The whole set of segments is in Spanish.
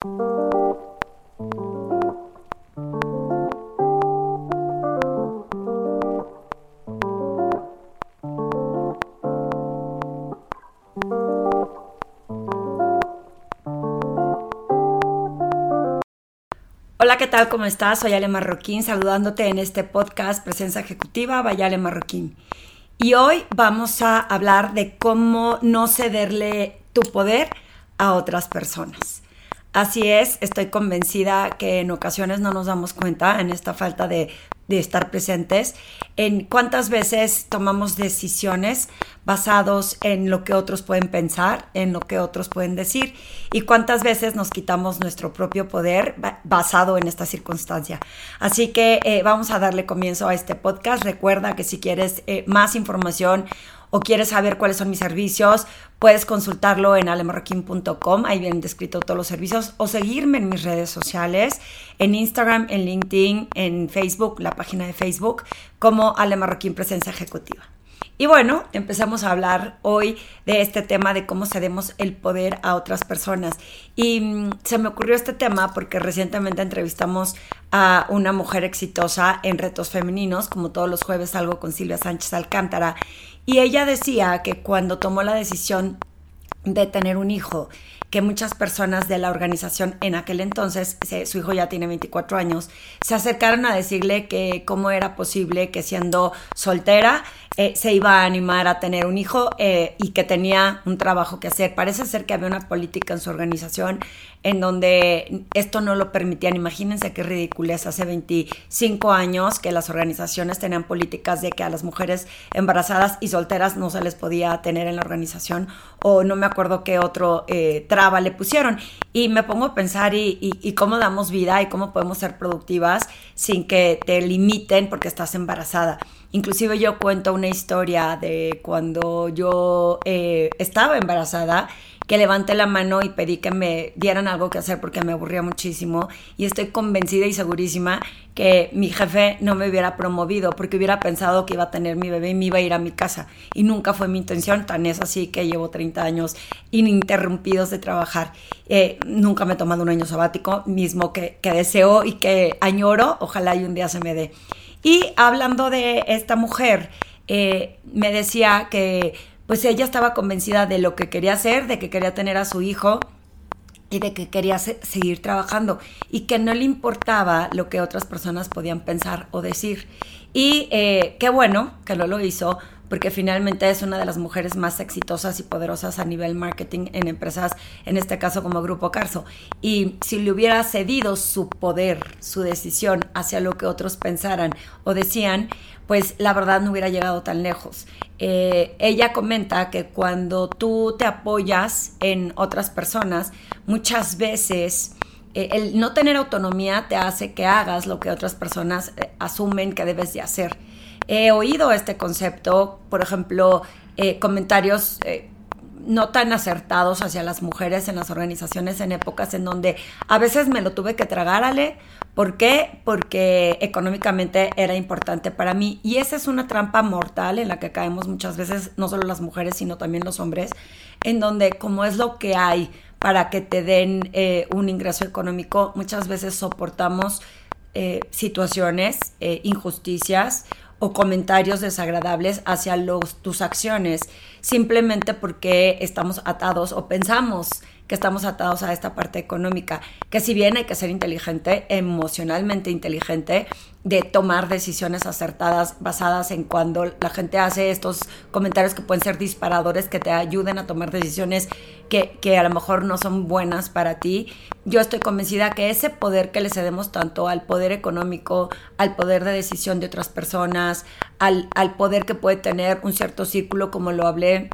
Hola, ¿qué tal? ¿Cómo estás? Soy Ale Marroquín, saludándote en este podcast Presencia Ejecutiva Vayale Marroquín. Y hoy vamos a hablar de cómo no cederle tu poder a otras personas. Así es, estoy convencida que en ocasiones no nos damos cuenta en esta falta de, estar presentes, en cuántas veces tomamos decisiones basados en lo que otros pueden pensar, en lo que otros pueden decir, y cuántas veces nos quitamos nuestro propio poder basado en esta circunstancia. Así que eh, vamos a darle comienzo a este podcast. Recuerda que si quieres eh, más información o quieres saber cuáles son mis servicios, puedes consultarlo en alemarroquín.com, ahí vienen descritos todos los servicios, o seguirme en mis redes sociales, en Instagram, en LinkedIn, en Facebook, la página de Facebook, como Alemarroquín Presencia Ejecutiva. Y bueno, empezamos a hablar hoy de este tema de cómo cedemos el poder a otras personas. Y mm, se me ocurrió este tema porque recientemente entrevistamos a una mujer exitosa en retos femeninos, como todos los jueves salgo con Silvia Sánchez Alcántara, y ella decía que cuando tomó la decisión de tener un hijo, que muchas personas de la organización en aquel entonces, su hijo ya tiene 24 años, se acercaron a decirle que cómo era posible que siendo soltera eh, se iba a animar a tener un hijo eh, y que tenía un trabajo que hacer. Parece ser que había una política en su organización en donde esto no lo permitían. Imagínense qué ridiculez hace 25 años que las organizaciones tenían políticas de que a las mujeres embarazadas y solteras no se les podía tener en la organización o no me acuerdo qué otro eh, traba le pusieron. Y me pongo a pensar y, y cómo damos vida y cómo podemos ser productivas sin que te limiten porque estás embarazada. Inclusive yo cuento una historia de cuando yo eh, estaba embarazada, que levanté la mano y pedí que me dieran algo que hacer porque me aburría muchísimo y estoy convencida y segurísima que mi jefe no me hubiera promovido porque hubiera pensado que iba a tener mi bebé y me iba a ir a mi casa y nunca fue mi intención, tan es así que llevo 30 años ininterrumpidos de trabajar. Eh, nunca me he tomado un año sabático, mismo que, que deseo y que añoro, ojalá y un día se me dé. Y hablando de esta mujer, eh, me decía que pues ella estaba convencida de lo que quería hacer, de que quería tener a su hijo y de que quería seguir trabajando y que no le importaba lo que otras personas podían pensar o decir. Y eh, qué bueno que no lo hizo porque finalmente es una de las mujeres más exitosas y poderosas a nivel marketing en empresas, en este caso como Grupo Carso. Y si le hubiera cedido su poder, su decisión hacia lo que otros pensaran o decían, pues la verdad no hubiera llegado tan lejos. Eh, ella comenta que cuando tú te apoyas en otras personas, muchas veces eh, el no tener autonomía te hace que hagas lo que otras personas eh, asumen que debes de hacer he oído este concepto, por ejemplo, eh, comentarios eh, no tan acertados hacia las mujeres en las organizaciones en épocas en donde a veces me lo tuve que tragar, Ale. ¿Por qué? Porque económicamente era importante para mí. Y esa es una trampa mortal en la que caemos muchas veces, no solo las mujeres, sino también los hombres, en donde como es lo que hay para que te den eh, un ingreso económico, muchas veces soportamos situaciones, injusticias o comentarios desagradables hacia tus acciones, simplemente porque estamos atados o pensamos que estamos atados a esta parte económica, que si bien hay que ser inteligente, emocionalmente inteligente, de tomar decisiones acertadas basadas en cuando la gente hace estos comentarios que pueden ser disparadores, que te ayuden a tomar decisiones que, que a lo mejor no son buenas para ti. Yo estoy convencida que ese poder que le cedemos tanto al poder económico, al poder de decisión de otras personas, al, al poder que puede tener un cierto círculo, como lo hablé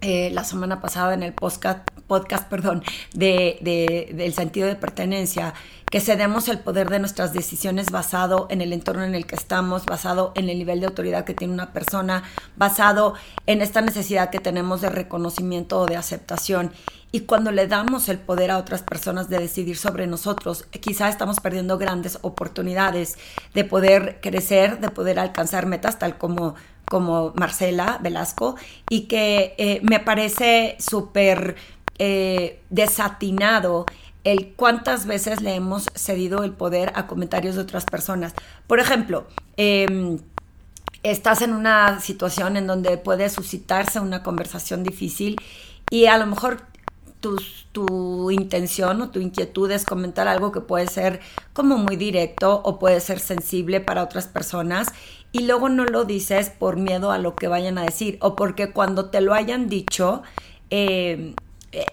eh, la semana pasada en el podcast, podcast perdón, de, de, del sentido de pertenencia, que cedemos el poder de nuestras decisiones basado en el entorno en el que estamos, basado en el nivel de autoridad que tiene una persona, basado en esta necesidad que tenemos de reconocimiento o de aceptación. Y cuando le damos el poder a otras personas de decidir sobre nosotros, quizá estamos perdiendo grandes oportunidades de poder crecer, de poder alcanzar metas, tal como como Marcela Velasco y que eh, me parece súper eh, desatinado el cuántas veces le hemos cedido el poder a comentarios de otras personas. Por ejemplo, em, estás en una situación en donde puede suscitarse una conversación difícil y a lo mejor tu, tu, intención o tu inquietud es comentar algo que puede ser como muy directo o puede ser sensible para otras personas y luego no lo dices por miedo a lo que vayan a decir o porque cuando te lo hayan dicho em,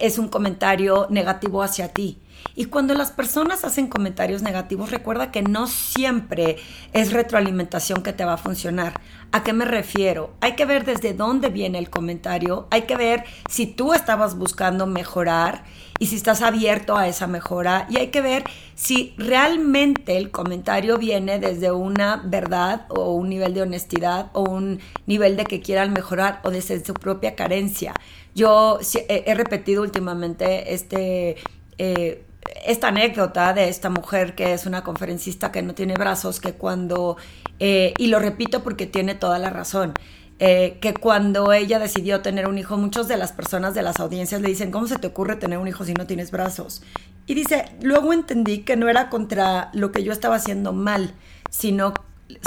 es un comentario negativo hacia ti. Y cuando las personas hacen comentarios negativos, recuerda que no siempre es retroalimentación que te va a funcionar. ¿A qué me refiero? Hay que ver desde dónde viene el comentario, hay que ver si tú estabas buscando mejorar y si estás abierto a esa mejora y hay que ver si realmente el comentario viene desde una verdad o un nivel de honestidad o un nivel de que quieran mejorar o desde su propia carencia. Yo he repetido últimamente este... Eh, esta anécdota de esta mujer que es una conferencista que no tiene brazos, que cuando, eh, y lo repito porque tiene toda la razón, eh, que cuando ella decidió tener un hijo, muchas de las personas de las audiencias le dicen, ¿cómo se te ocurre tener un hijo si no tienes brazos? Y dice, luego entendí que no era contra lo que yo estaba haciendo mal, sino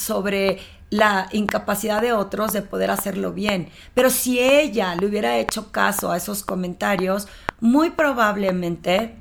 sobre la incapacidad de otros de poder hacerlo bien. Pero si ella le hubiera hecho caso a esos comentarios, muy probablemente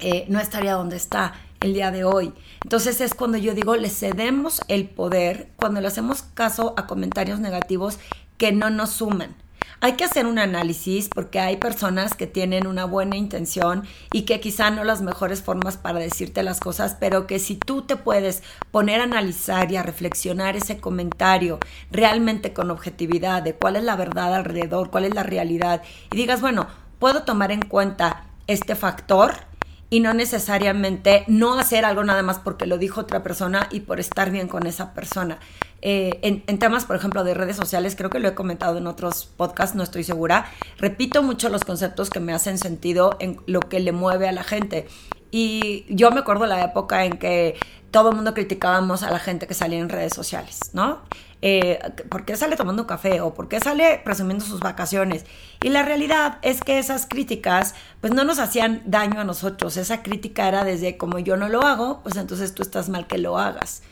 eh, no estaría donde está el día de hoy. Entonces es cuando yo digo, le cedemos el poder cuando le hacemos caso a comentarios negativos que no nos suman. Hay que hacer un análisis porque hay personas que tienen una buena intención y que quizá no las mejores formas para decirte las cosas, pero que si tú te puedes poner a analizar y a reflexionar ese comentario realmente con objetividad de cuál es la verdad alrededor, cuál es la realidad y digas, bueno, puedo tomar en cuenta este factor y no necesariamente no hacer algo nada más porque lo dijo otra persona y por estar bien con esa persona. Eh, en, temas, por ejemplo, de redes sociales, creo que lo he comentado en otros podcasts, no estoy segura, repito mucho los conceptos que me hacen sentido en lo que le mueve a la gente. Y yo me acuerdo la época en que todo el mundo criticábamos a la gente que salía en redes sociales, ¿no? Eh, ¿Por qué sale tomando café? ¿O por qué sale presumiendo sus vacaciones? Y la realidad es que esas críticas, pues no nos hacían daño a nosotros. Esa crítica era desde como yo no lo hago, pues entonces tú estás mal que lo hagas.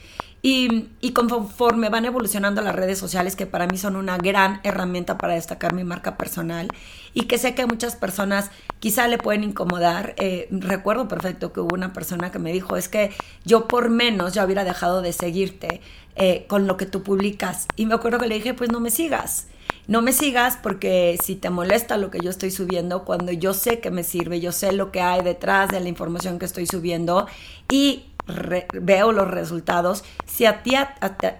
Y, conforme van evolucionando las redes sociales, que para mí son una gran herramienta para destacar mi marca personal y que sé que muchas personas quizá le pueden incomodar. Eh, recuerdo perfecto que hubo una persona que me dijo, es que yo por menos ya hubiera dejado de seguirte eh, con lo que tú publicas. Y me acuerdo que le dije, pues no me sigas. No me sigas porque si te molesta lo que yo estoy subiendo, cuando yo sé que me sirve, yo sé lo que hay detrás de la información que estoy subiendo y veo los resultados, si a ti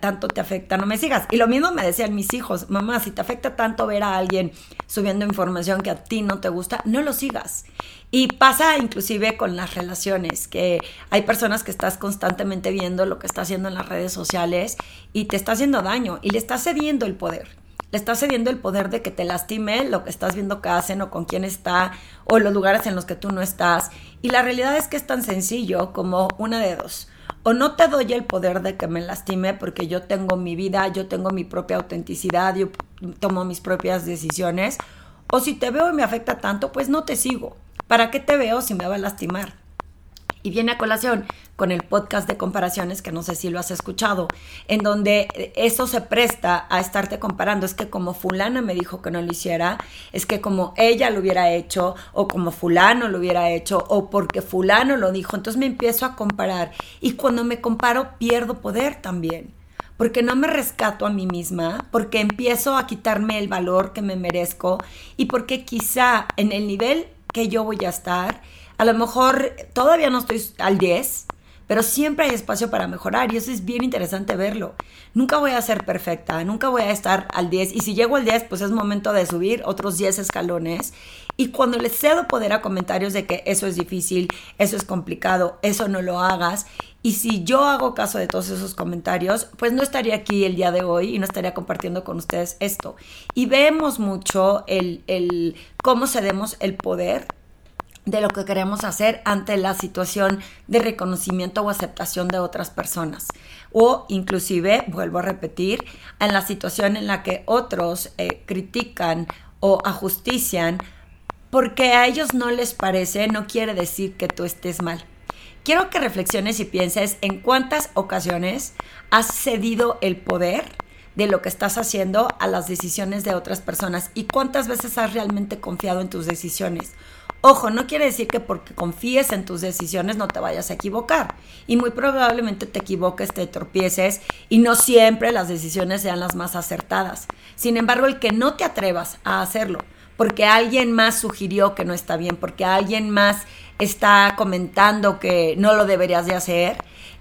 tanto te afecta, no me sigas. Y lo mismo me decían mis hijos, mamá, si te afecta tanto ver a alguien subiendo información que a ti no te gusta, no lo sigas. Y pasa inclusive con las relaciones, que hay personas que estás constantemente viendo lo que está haciendo en las redes sociales y te está haciendo daño y le estás cediendo el poder estás cediendo el poder de que te lastime lo que estás viendo que hacen o con quién está o los lugares en los que tú no estás. Y la realidad es que es tan sencillo como una de dos. O no te doy el poder de que me lastime porque yo tengo mi vida, yo tengo mi propia autenticidad, yo tomo mis propias decisiones. O si te veo y me afecta tanto, pues no te sigo. ¿Para qué te veo si me va a lastimar? Y viene a colación con el podcast de comparaciones, que no sé si lo has escuchado, en donde eso se presta a estarte comparando. Es que como fulana me dijo que no lo hiciera, es que como ella lo hubiera hecho, o como fulano lo hubiera hecho, o porque fulano lo dijo. Entonces me empiezo a comparar. Y cuando me comparo, pierdo poder también porque no me rescato a mí misma, porque empiezo a quitarme el valor que me merezco y porque quizá en el nivel que yo voy a estar a lo mejor todavía no estoy al 10, pero siempre hay espacio para mejorar y eso es bien interesante verlo. Nunca voy a ser perfecta, nunca voy a estar al 10 y si llego al 10 pues es momento de subir otros 10 escalones y cuando le cedo poder a comentarios de que eso es difícil, eso es complicado, eso no lo hagas y si yo hago caso de todos esos comentarios, pues no estaría aquí el día de hoy y no estaría compartiendo con ustedes esto. Y vemos mucho el, el cómo cedemos el poder de lo que queremos hacer ante la situación de reconocimiento o aceptación de otras personas. O inclusive, vuelvo a repetir, en la situación en la que otros eh, critican o ajustician porque a ellos no les parece, no quiere decir que tú estés mal. Quiero que reflexiones y pienses en cuántas ocasiones has cedido el poder de lo que estás haciendo a las decisiones de otras personas y cuántas veces has realmente confiado en tus decisiones. Ojo, no quiere decir que porque confíes en tus decisiones no te vayas a equivocar. Y muy probablemente te equivoques, te tropieces y no siempre las decisiones sean las más acertadas. Sin embargo, el que no te atrevas a hacerlo porque alguien más sugirió que no está bien, porque alguien más está comentando que no lo deberías de hacer,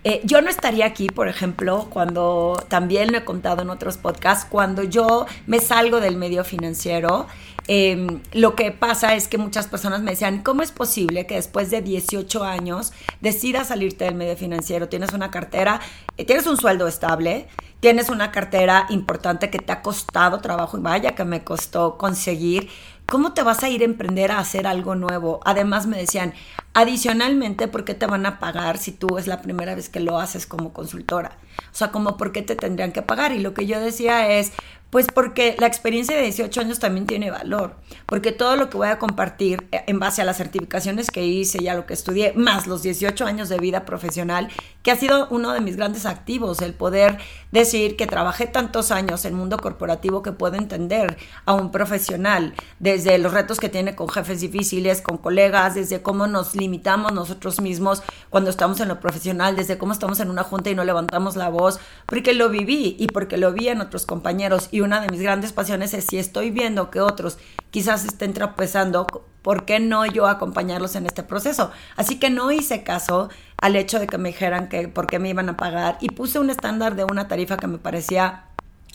eh, yo no estaría aquí, por ejemplo, cuando también lo he contado en otros podcasts, cuando yo me salgo del medio financiero, em, lo que pasa es que muchas personas me decían, ¿cómo es posible que después de 18 años decidas salirte del medio financiero? Tienes una cartera, eh, tienes un sueldo estable, tienes una cartera importante que te ha costado trabajo y vaya que me costó conseguir ¿Cómo te vas a ir a emprender a hacer algo nuevo? Además me decían, adicionalmente, ¿por qué te van a pagar si tú es la primera vez que lo haces como consultora? O sea, como por qué te tendrían que pagar. Y lo que yo decía es, pues porque la experiencia de 18 años también tiene valor, porque todo lo que voy a compartir eh, en base a las certificaciones que hice y a lo que estudié, más los 18 años de vida profesional, que ha sido uno de mis grandes activos, el poder decir que trabajé tantos años en el mundo corporativo que puedo entender a un profesional, desde los retos que tiene con jefes difíciles, con colegas, desde cómo nos limitamos nosotros mismos cuando estamos en lo profesional, desde cómo estamos en una junta y no levantamos la voz, porque lo viví y porque lo vi en otros compañeros y una de mis grandes pasiones es si estoy viendo que otros quizás estén tropezando, ¿por qué no yo acompañarlos en este proceso? Así que no hice caso al hecho de que me dijeran que por qué me iban a pagar y puse un estándar de una tarifa que me parecía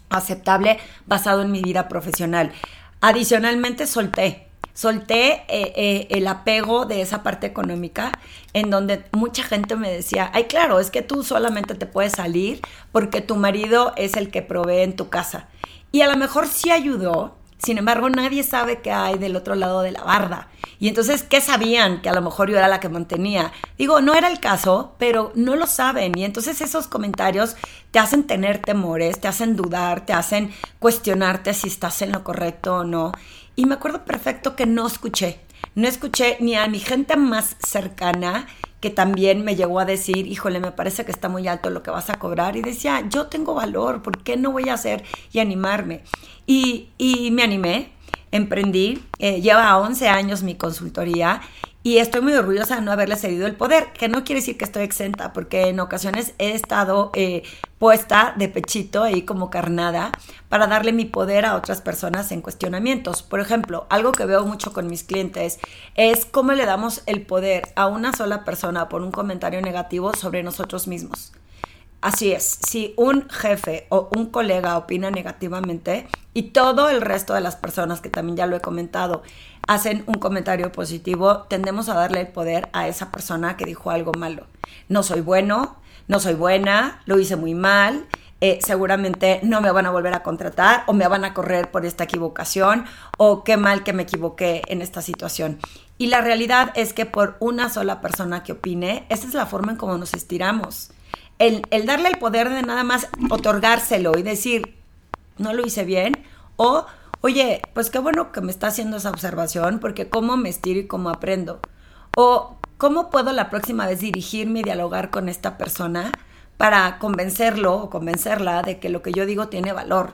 aceptable basado en mi vida profesional. Adicionalmente solté, solté eh, eh, el apego de esa parte económica en donde mucha gente me decía, ay claro, es que tú solamente te puedes salir porque tu marido es el que provee en tu casa. Y a lo mejor sí ayudó, sin embargo nadie sabe qué hay del otro lado de la barda. Y entonces, ¿qué sabían? Que a lo mejor yo era la que mantenía. Digo, no era el caso, pero no lo saben. Y entonces esos comentarios te hacen tener temores, te hacen dudar, te hacen cuestionarte si estás en lo correcto o no. Y me acuerdo perfecto que no escuché. No escuché ni a mi gente más cercana que también me llegó a decir, híjole, me parece que está muy alto lo que vas a cobrar. Y decía, yo tengo valor, ¿por qué no voy a hacer y animarme? Y, y me animé, emprendí, eh, lleva 11 años mi consultoría y estoy muy orgullosa de no haberle cedido el poder, que no quiere decir que estoy exenta, porque en ocasiones he estado eh, puesta de pechito ahí como carnada para darle mi poder a otras personas en cuestionamientos. Por ejemplo, algo que veo mucho con mis clientes es cómo le damos el poder a una sola persona por un comentario negativo sobre nosotros mismos. Así es, si un jefe o un colega opina negativamente y todo el resto de las personas, que también ya lo he comentado, hacen un comentario positivo, tendemos a darle el poder a esa persona que dijo algo malo. No soy bueno, no soy buena, lo hice muy mal, eh, seguramente no me van a volver a contratar o me van a correr por esta equivocación o qué mal que me equivoqué en esta situación. Y la realidad es que por una sola persona que opine, esa es la forma en cómo nos estiramos el, darle el poder de nada más otorgárselo y decir, no lo hice bien, o, oye, pues qué bueno que me está haciendo esa observación, porque cómo me estiro y cómo aprendo. O, ¿cómo puedo la próxima vez dirigirme y dialogar con esta persona para convencerlo o convencerla de que lo que yo digo tiene valor?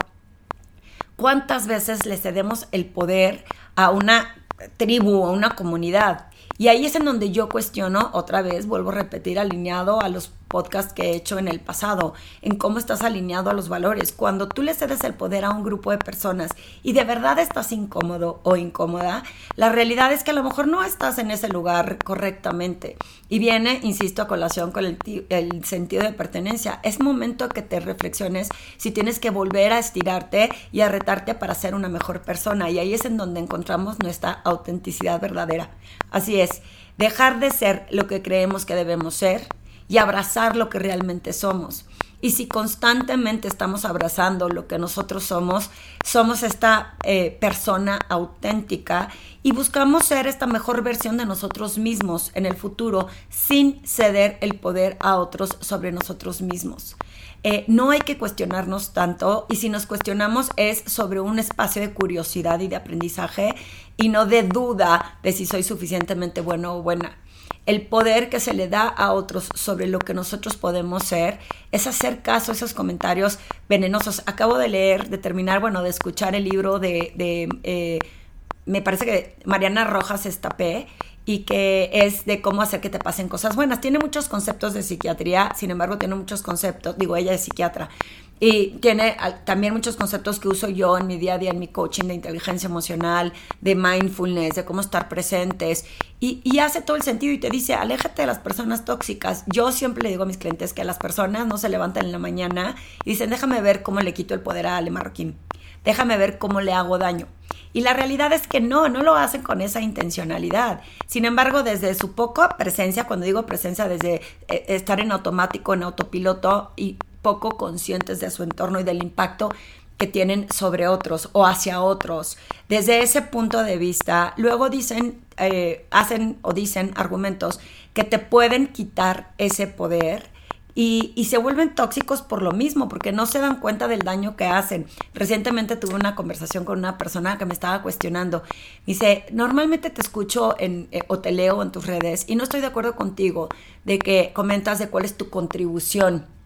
¿Cuántas veces le cedemos el poder a una tribu, a una comunidad? Y ahí es en donde yo cuestiono, otra vez, vuelvo a repetir, alineado a los podcasts que he hecho en el pasado, en cómo estás alineado a los valores. Cuando tú le cedes el poder a un grupo de personas y de verdad estás incómodo o incómoda, la realidad es que a lo mejor no estás en ese lugar correctamente. Y viene, insisto, a colación con el, el sentido de pertenencia. Es momento que te reflexiones si tienes que volver a estirarte y a retarte para ser una mejor persona. Y ahí es en donde encontramos nuestra autenticidad verdadera. Así es, dejar de ser lo que creemos que debemos ser y abrazar lo que realmente somos. Y si constantemente estamos abrazando lo que nosotros somos, somos esta eh, persona auténtica y buscamos ser esta mejor versión de nosotros mismos en el futuro sin ceder el poder a otros sobre nosotros mismos. Eh, no hay que cuestionarnos tanto y si nos cuestionamos es sobre un espacio de curiosidad y de aprendizaje y no de duda de si soy suficientemente bueno o buena el poder que se le da a otros sobre lo que nosotros podemos ser, es hacer caso a esos comentarios venenosos. Acabo de leer, de terminar, bueno, de escuchar el libro de, eh, me parece que Mariana Rojas Estapé, y que es de cómo hacer que te pasen cosas buenas. Tiene muchos conceptos de psiquiatría, sin embargo, tiene muchos conceptos, digo, ella es psiquiatra, y tiene también muchos conceptos que uso yo en mi día a día, en mi coaching de inteligencia emocional, de mindfulness, de cómo estar presentes. Y, hace todo el sentido y te dice, aléjate de las personas tóxicas. Yo siempre le digo a mis clientes que las personas no se levantan en la mañana y dicen, déjame ver cómo le quito el poder a Ale Marroquín. Déjame ver cómo le hago daño. Y la realidad es que no, no lo hacen con esa intencionalidad. Sin embargo, desde su poca presencia, cuando digo presencia, desde eh, estar en automático, en autopiloto y poco conscientes de su entorno y del impacto que tienen sobre otros o hacia otros. Desde ese punto de vista, luego dicen, eh, hacen o dicen argumentos que te pueden quitar ese poder y, se vuelven tóxicos por lo mismo, porque no se dan cuenta del daño que hacen. Recientemente tuve una conversación con una persona que me estaba cuestionando. Dice, normalmente te escucho en, eh, o te leo en tus redes y no estoy de acuerdo contigo de que comentas de cuál es tu contribución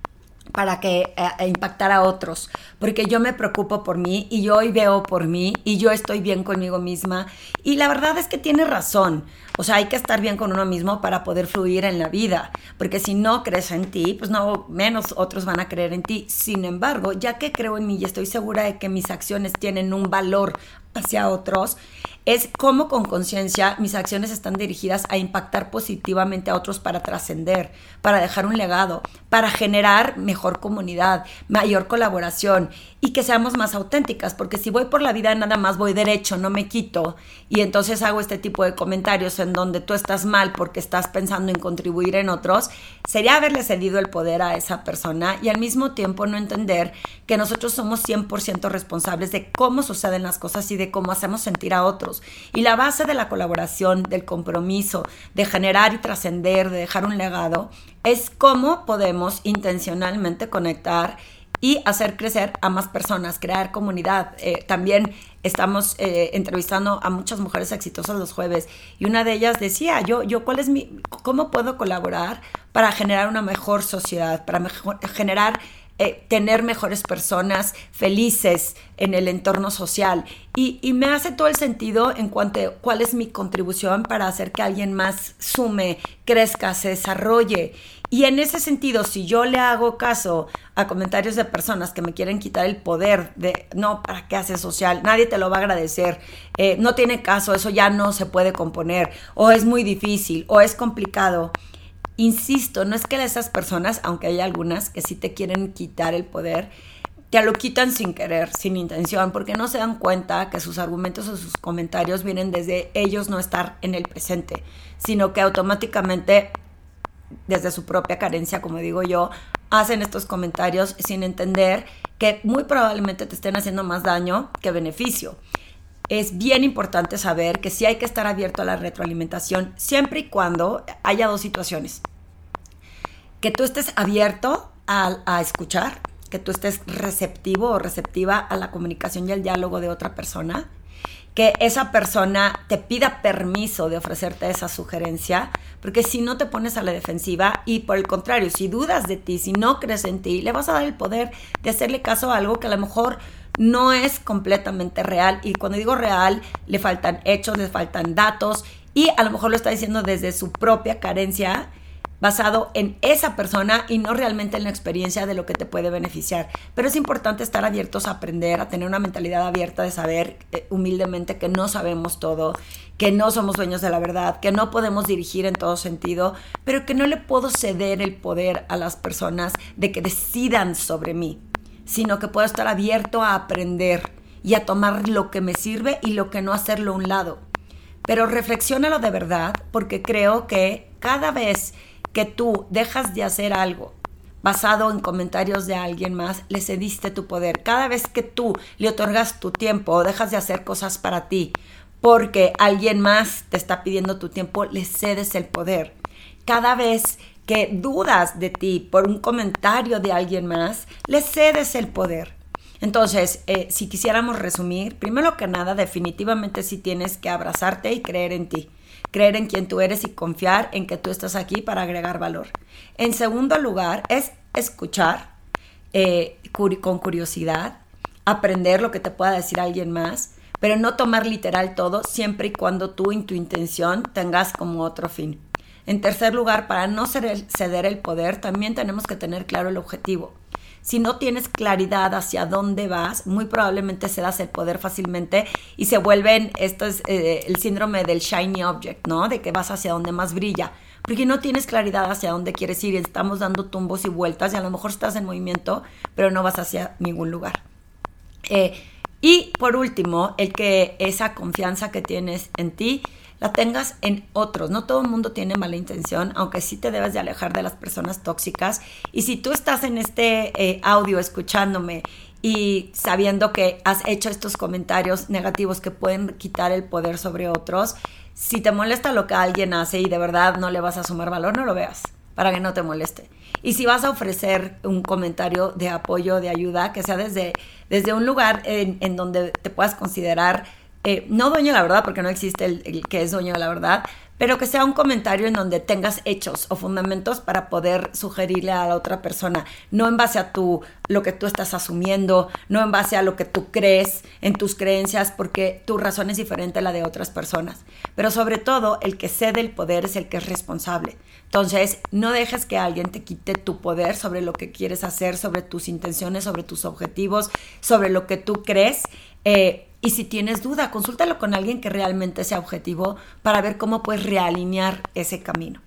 para que eh, impactar a otros, porque yo me preocupo por mí y yo hoy veo por mí y yo estoy bien conmigo misma y la verdad es que tiene razón, o sea, hay que estar bien con uno mismo para poder fluir en la vida, porque si no crees en ti, pues no menos otros van a creer en ti. Sin embargo, ya que creo en mí y estoy segura de que mis acciones tienen un valor hacia otros, es cómo con conciencia mis acciones están dirigidas a impactar positivamente a otros para trascender, para dejar un legado, para generar mejor comunidad, mayor colaboración y que seamos más auténticas, porque si voy por la vida nada más voy derecho, no me quito, y entonces hago este tipo de comentarios en donde tú estás mal porque estás pensando en contribuir en otros, sería haberle cedido el poder a esa persona y al mismo tiempo no entender que nosotros somos 100% responsables de cómo suceden las cosas y de cómo hacemos sentir a otros. Y la base de la colaboración, del compromiso, de generar y trascender, de dejar un legado, es cómo podemos intencionalmente conectar y hacer crecer a más personas, crear comunidad. Eh, también estamos eh, entrevistando a muchas mujeres exitosas los jueves y una de ellas decía, yo, yo, ¿cuál es mi, cómo puedo colaborar para generar una mejor sociedad, para generar eh, tener mejores personas felices en el entorno social. Y, me hace todo el sentido en cuanto a cuál es mi contribución para hacer que alguien más sume, crezca, se desarrolle. Y en ese sentido, si yo le hago caso a comentarios de personas que me quieren quitar el poder de, no, ¿para qué hace social? Nadie te lo va a agradecer, eh, no tiene caso, eso ya no se puede componer, o es muy difícil, o es complicado. Insisto, no es que esas personas, aunque hay algunas que sí te quieren quitar el poder, te lo quitan sin querer, sin intención, porque no se dan cuenta que sus argumentos o sus comentarios vienen desde ellos no estar en el presente, sino que automáticamente desde su propia carencia, como digo yo, hacen estos comentarios sin entender que muy probablemente te estén haciendo más daño que beneficio. Es bien importante saber que sí hay que estar abierto a la retroalimentación siempre y cuando haya dos situaciones. Que tú estés abierto a, escuchar, que tú estés receptivo o receptiva a la comunicación y al diálogo de otra persona que esa persona te pida permiso de ofrecerte esa sugerencia, porque si no te pones a la defensiva y por el contrario, si dudas de ti, si no crees en ti, le vas a dar el poder de hacerle caso a algo que a lo mejor no es completamente real. Y cuando digo real, le faltan hechos, le faltan datos y a lo mejor lo está diciendo desde su propia carencia basado en esa persona y no realmente en la experiencia de lo que te puede beneficiar. Pero es importante estar abiertos a aprender, a tener una mentalidad abierta de saber eh, humildemente que no sabemos todo, que no somos dueños de la verdad, que no podemos dirigir en todo sentido, pero que no le puedo ceder el poder a las personas de que decidan sobre mí, sino que puedo estar abierto a aprender y a tomar lo que me sirve y lo que no hacerlo a un lado. Pero reflexiónalo de verdad porque creo que cada vez que tú dejas de hacer algo basado en comentarios de alguien más, le cediste tu poder. Cada vez que tú le otorgas tu tiempo o dejas de hacer cosas para ti porque alguien más te está pidiendo tu tiempo, le cedes el poder. Cada vez que dudas de ti por un comentario de alguien más, le cedes el poder. Entonces, eh, si quisiéramos resumir, primero que nada, definitivamente sí tienes que abrazarte y creer en ti creer en quien tú eres y confiar en que tú estás aquí para agregar valor. En segundo lugar, es escuchar eh, con curiosidad, aprender lo que te pueda decir alguien más, pero no tomar literal todo siempre y cuando tú en tu intención tengas como otro fin. En tercer lugar, para no ceder el poder, también tenemos que tener claro el objetivo. Si no tienes claridad hacia dónde vas, muy probablemente se das el poder fácilmente y se vuelven, esto es eh, el síndrome del shiny object, ¿no? De que vas hacia donde más brilla. Porque no tienes claridad hacia dónde quieres ir estamos dando tumbos y vueltas y a lo mejor estás en movimiento, pero no vas hacia ningún lugar. Eh, y por último, el que esa confianza que tienes en ti la tengas en otros. No todo el mundo tiene mala intención, aunque sí te debes de alejar de las personas tóxicas. Y si tú estás en este eh, audio escuchándome y sabiendo que has hecho estos comentarios negativos que pueden quitar el poder sobre otros, si te molesta lo que alguien hace y de verdad no le vas a sumar valor, no lo veas para que no te moleste. Y si vas a ofrecer un comentario de apoyo, de ayuda, que sea desde, desde un lugar en, en donde te puedas considerar eh, no dueño de la verdad, porque no existe el, que es dueño de la verdad, pero que sea un comentario en donde tengas hechos o fundamentos para poder sugerirle a la otra persona, no en base a tu, lo que tú estás asumiendo, no en base a lo que tú crees, en tus creencias, porque tu razón es diferente a la de otras personas. Pero sobre todo, el que cede el poder es el que es responsable. Entonces, no dejes que alguien te quite tu poder sobre lo que quieres hacer, sobre tus intenciones, sobre tus objetivos, sobre lo que tú crees. Eh, y si tienes duda, consúltalo con alguien que realmente sea objetivo para ver cómo puedes realinear ese camino.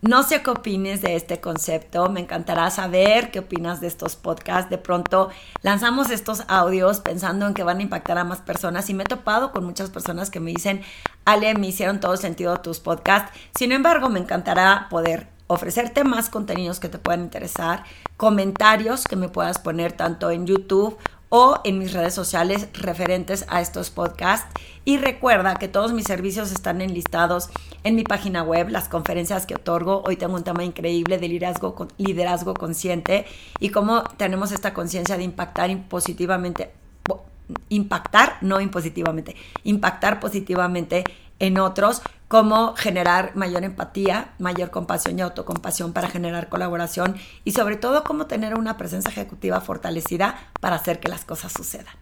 No sé qué opines de este concepto, me encantará saber qué opinas de estos podcasts. De pronto lanzamos estos audios pensando en que van a impactar a más personas y me he topado con muchas personas que me dicen, Ale, me hicieron todo sentido tus podcasts. Sin embargo, me encantará poder ofrecerte más contenidos que te puedan interesar, comentarios que me puedas poner tanto en YouTube o en mis redes sociales referentes a estos podcasts. Y recuerda que todos mis servicios están enlistados en mi página web, las conferencias que otorgo. Hoy tengo un tema increíble de liderazgo, liderazgo consciente y cómo tenemos esta conciencia de impactar positivamente, impactar, no impositivamente, impactar positivamente en otros, cómo generar mayor empatía, mayor compasión y autocompasión para generar colaboración y sobre todo cómo tener una presencia ejecutiva fortalecida para hacer que las cosas sucedan.